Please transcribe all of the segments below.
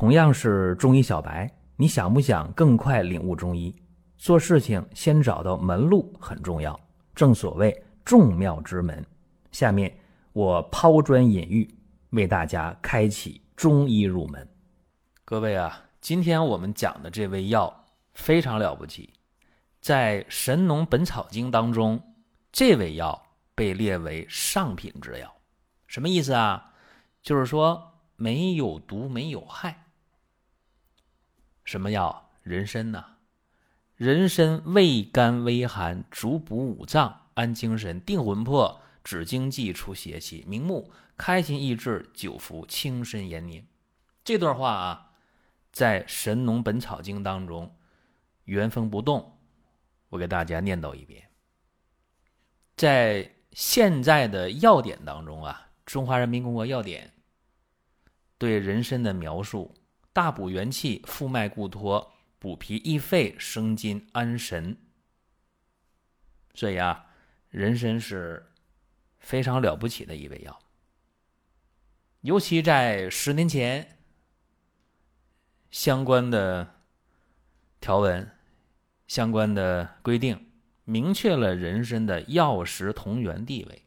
同样是中医小白，你想不想更快领悟中医？做事情先找到门路很重要，正所谓众妙之门。下面我抛砖引玉，为大家开启中医入门。各位啊，今天我们讲的这味药非常了不起，在《神农本草经》当中，这味药被列为上品之药。什么意思啊？就是说没有毒，没有害。什么药？人参呐。人参味甘微寒，主补五脏，安精神，定魂魄，止惊悸，除邪气，明目，开心益智，久服轻身延年。这段话啊，在《神农本草经》当中原封不动，我给大家念叨一遍。在现在的药典当中啊，《中华人民共和国药典》对人参的描述：大补元气，复脉固脱。补脾益肺、生津安神，所以啊，人参是非常了不起的一味药。尤其在十年前，相关的条文、相关的规定，明确了人参的药食同源地位。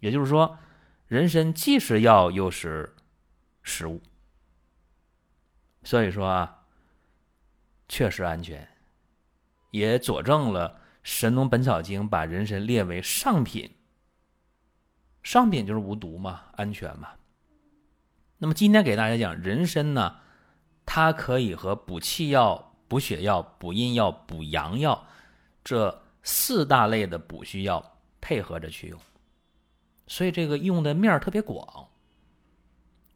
也就是说，人参既是药又是食物。所以说啊。确实安全，也佐证了《神农本草经》把人参列为上品。上品就是无毒嘛，安全嘛。那么今天给大家讲人参呢，它可以和补气药、补血药、补阴药、补阳药这四大类的补虚药配合着去用，所以这个用的面特别广，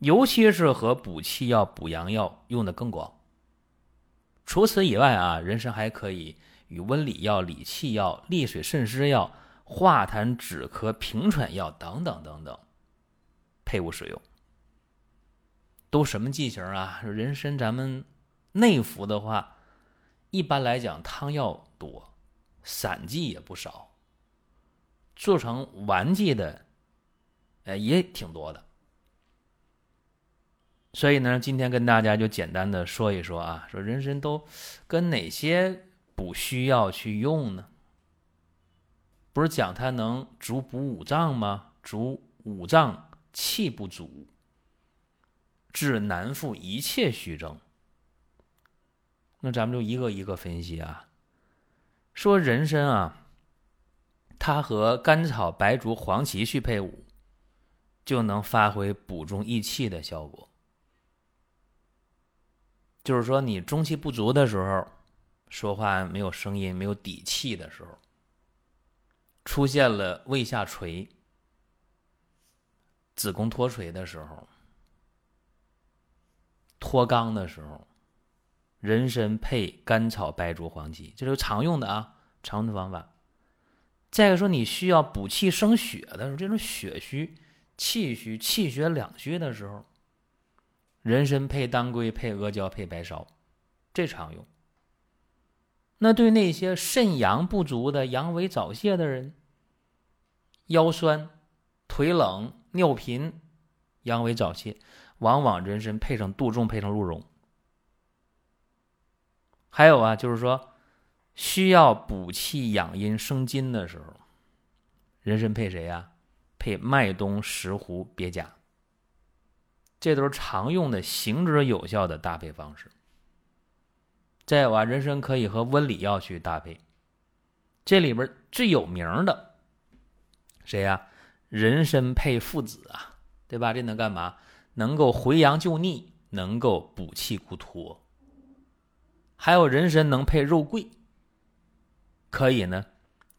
尤其是和补气药、补阳药用的更广。除此以外啊，人参还可以与温里药、理气药、利水渗湿药、化痰止咳平喘药等等等等配伍使用。都什么剂型啊？人参咱们内服的话，一般来讲汤药多，散剂也不少，做成丸剂的，呃也挺多的。所以呢，今天跟大家就简单的说一说啊，说人参都跟哪些补需要去用呢？不是讲它能主补五脏吗？主五脏气不足，治难复一切虚症。那咱们就一个一个分析啊。说人参啊，它和甘草、白术、黄芪去配伍，就能发挥补中益气的效果。就是说，你中气不足的时候，说话没有声音、没有底气的时候，出现了胃下垂、子宫脱垂的时候、脱肛的时候，人参配甘草、白术、黄芪，这是常用的啊，常用的方法。再一个说，你需要补气生血的时候，这种血虚、气虚、气血两虚的时候。人参配当归、配阿胶、配白芍，这常用。那对那些肾阳不足的、阳痿早泄的人，腰酸、腿冷、尿频、阳痿早泄，往往人参配上杜仲、配上鹿茸。还有啊，就是说需要补气养阴、生津的时候，人参配谁呀？配麦冬、石斛、鳖甲。这都是常用的、行之有效的搭配方式。再有啊，人参可以和温里药去搭配。这里边最有名的谁呀？人参配附子啊，对吧？这能干嘛？能够回阳救逆，能够补气固脱。还有人参能配肉桂，可以呢，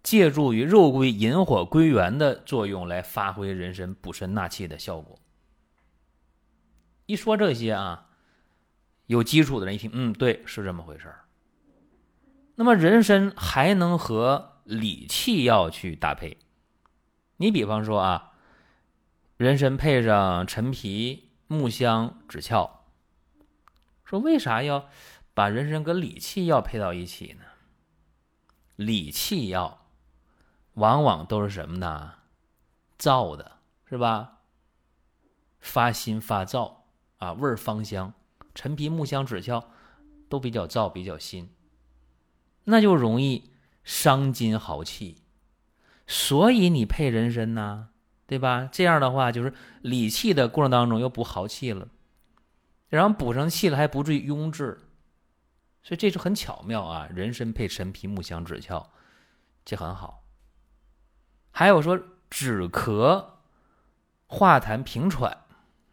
借助于肉桂引火归元的作用来发挥人参补肾纳气的效果。一说这些啊，有基础的人一听，嗯，对，是这么回事。那么人参还能和理气药去搭配。你比方说啊，人参配上陈皮、木香、枳壳，说为啥要把人参跟理气药配到一起呢？理气药往往都是什么呢？燥的，是吧？发心发燥。啊，味儿芳香，陈皮、木香、枳壳都比较燥、比较辛，那就容易伤筋耗气。所以你配人参呢，对吧？这样的话就是理气的过程当中又补耗气了，然后补上气了还不至于壅滞，所以这是很巧妙啊。人参配陈皮、木香、枳壳，这很好。还有说止咳、化痰、平喘，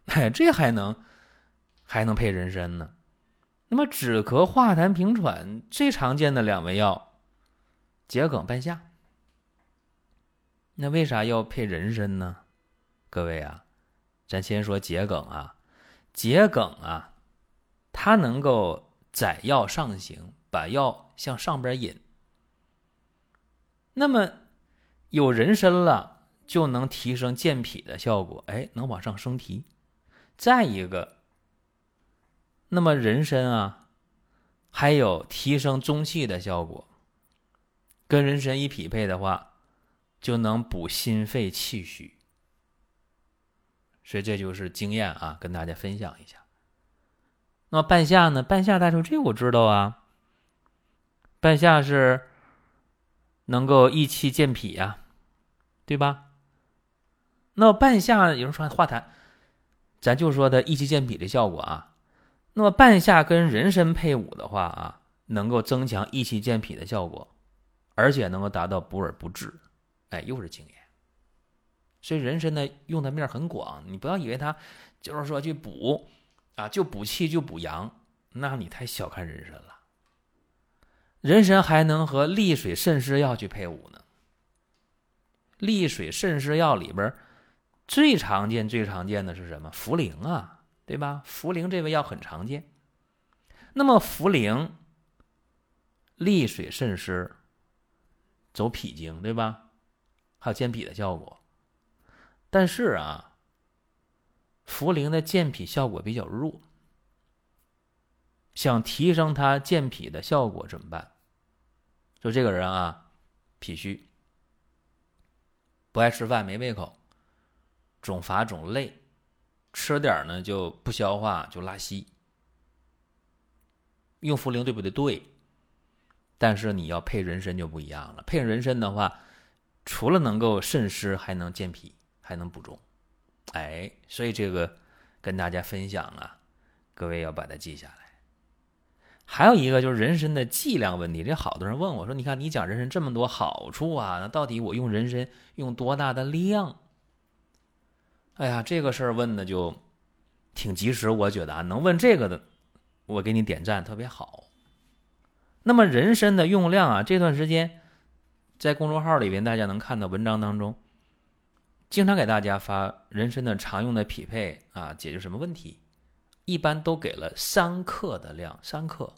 哎，这还能还能配人参呢。那么止咳、化痰、平喘最常见的两味药，桔梗、半夏。那为啥要配人参呢？各位啊，咱先说桔梗啊，桔梗啊，它能够载药上行，把药向上边引。那么有人参了，就能提升健脾的效果，哎，能往上升提。再一个，那么人参啊，还有提升中气的效果，跟人参一匹配的话。就能补心肺气虚，所以这就是经验啊，跟大家分享一下。那半夏呢？半夏大叔，这我知道啊。半夏是能够益气健脾呀，对吧？那半夏有人说化痰，咱就说它益气健脾的效果啊。那么半夏跟人参配伍的话啊，能够增强益气健脾的效果，而且能够达到补而不滞。哎，又是经验，所以人参呢用的面很广，你不要以为它就是说去补啊，就补气就补阳，那你太小看人参了。人参还能和利水渗湿药去配伍呢。利水渗湿药里边最常见、最常见的是什么？茯苓啊，对吧？茯苓这味药很常见。那么茯苓利水渗湿，走脾经，对吧？还有健脾的效果，但是啊，茯苓的健脾效果比较弱。想提升它健脾的效果怎么办？就这个人啊，脾虚，不爱吃饭，没胃口，总乏总累，吃点呢就不消化，就拉稀。用茯苓对不对？对。但是你要配人参就不一样了，配人参的话。除了能够渗湿，还能健脾，还能补中，哎，所以这个跟大家分享啊，各位要把它记下来。还有一个就是人参的剂量问题，这好多人问我说：“你看你讲人参这么多好处啊，那到底我用人参用多大的量？”哎呀，这个事儿问的就挺及时，我觉得啊，能问这个的，我给你点赞，特别好。那么人参的用量啊，这段时间。在公众号里边，大家能看到文章当中，经常给大家发人参的常用的匹配啊，解决什么问题？一般都给了三克的量，三克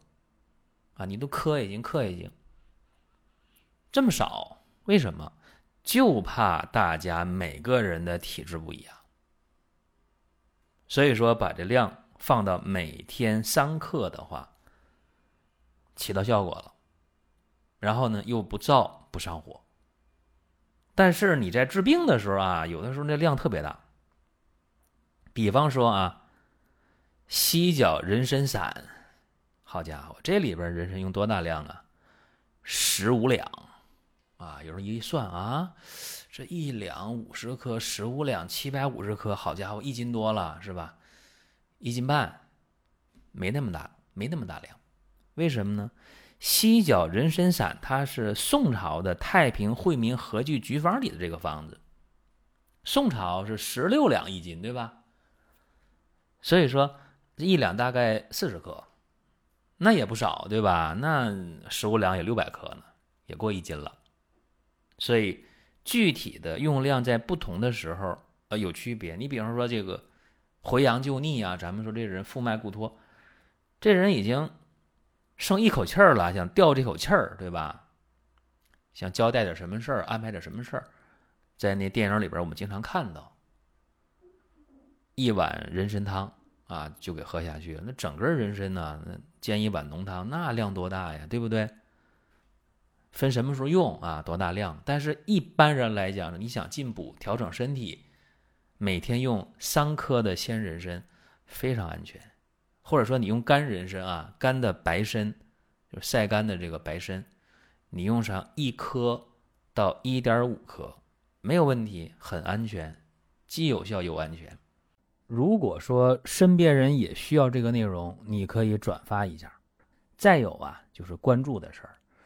啊，你都磕已经磕已经这么少，为什么？就怕大家每个人的体质不一样，所以说把这量放到每天三克的话，起到效果了。然后呢，又不燥。不上火，但是你在治病的时候啊，有的时候那量特别大。比方说啊，犀角人参散，好家伙，这里边人参用多大量啊？十五两啊！有人一算啊，这一两五十克，十五两七百五十克，好家伙，一斤多了是吧？一斤半，没那么大，没那么大量，为什么呢？犀角人参散，它是宋朝的《太平惠民和剂局方》里的这个方子。宋朝是十六两一斤，对吧？所以说一两大概四十克，那也不少，对吧？那十五两也六百克呢，也过一斤了。所以具体的用量在不同的时候呃有区别。你比方说这个回阳救逆啊，咱们说这人腹脉固脱，这人已经。剩一口气儿了，想吊这口气儿，对吧？想交代点什么事儿，安排点什么事儿，在那电影里边，我们经常看到一碗人参汤啊，就给喝下去。那整个人参呢，煎一碗浓汤，那量多大呀，对不对？分什么时候用啊，多大量？但是一般人来讲，你想进补调整身体，每天用三颗的鲜人参，非常安全或者说你用干人参啊，干的白参，就晒干的这个白参，你用上一颗到一点五颗，没有问题，很安全，既有效又安全。如果说身边人也需要这个内容，你可以转发一下。再有啊，就是关注的事儿，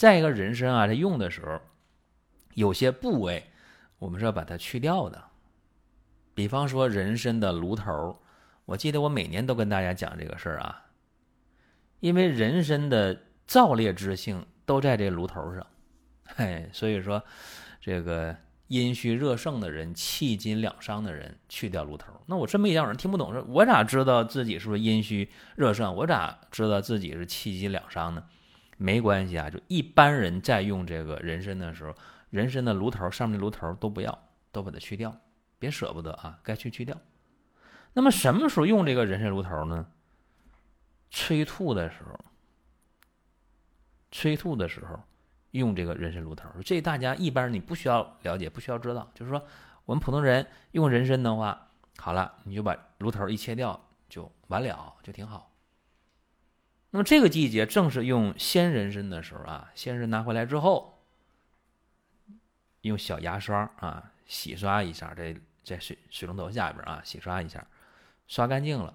再一个，人参啊，它用的时候，有些部位我们是要把它去掉的。比方说人参的颅头，我记得我每年都跟大家讲这个事儿啊，因为人参的燥烈之性都在这颅头上，嘿，所以说这个。阴虚热盛的人，气筋两伤的人，去掉颅头。那我这么一讲，有人听不懂，我咋知道自己是不是阴虚热盛？我咋知道自己是气筋两伤呢？没关系啊，就一般人在用这个人参的时候，人参的炉头上面的炉头都不要，都把它去掉，别舍不得啊，该去去掉。那么什么时候用这个人参炉头呢？催吐的时候，催吐的时候。用这个人参芦头，这大家一般你不需要了解，不需要知道。就是说，我们普通人用人参的话，好了，你就把芦头一切掉就完了，就挺好。那么这个季节正是用鲜人参的时候啊，鲜人拿回来之后，用小牙刷啊洗刷一下，在在水水龙头下边啊洗刷一下，刷干净了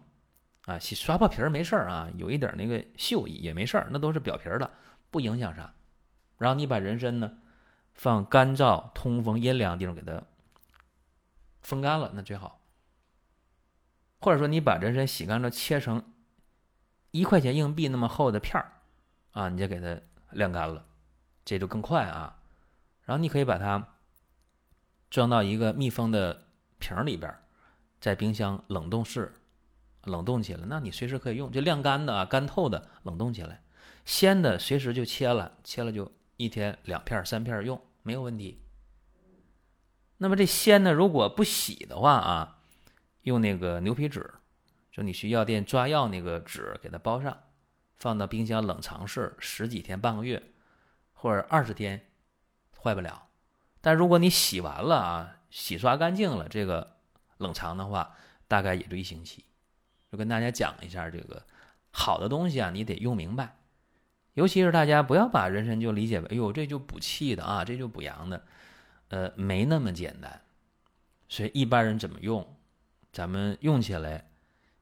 啊，洗刷破皮儿没事儿啊，有一点那个锈也没事儿，那都是表皮的，不影响啥。然后你把人参呢，放干燥、通风、阴凉地方给它风干了，那最好。或者说你把人参洗干了，切成一块钱硬币那么厚的片儿，啊，你就给它晾干了，这就更快啊。然后你可以把它装到一个密封的瓶里边，在冰箱冷冻室冷冻起来，那你随时可以用。就晾干的啊，干透的冷冻起来，鲜的随时就切了，切了就。一天两片三片用没有问题。那么这鲜呢，如果不洗的话啊，用那个牛皮纸，就你去药店抓药那个纸给它包上，放到冰箱冷藏室十几天半个月，或者二十天，坏不了。但如果你洗完了啊，洗刷干净了，这个冷藏的话，大概也就一星期。就跟大家讲一下这个好的东西啊，你得用明白。尤其是大家不要把人参就理解为，哎呦，这就补气的啊，这就补阳的，呃，没那么简单。所以一般人怎么用，咱们用起来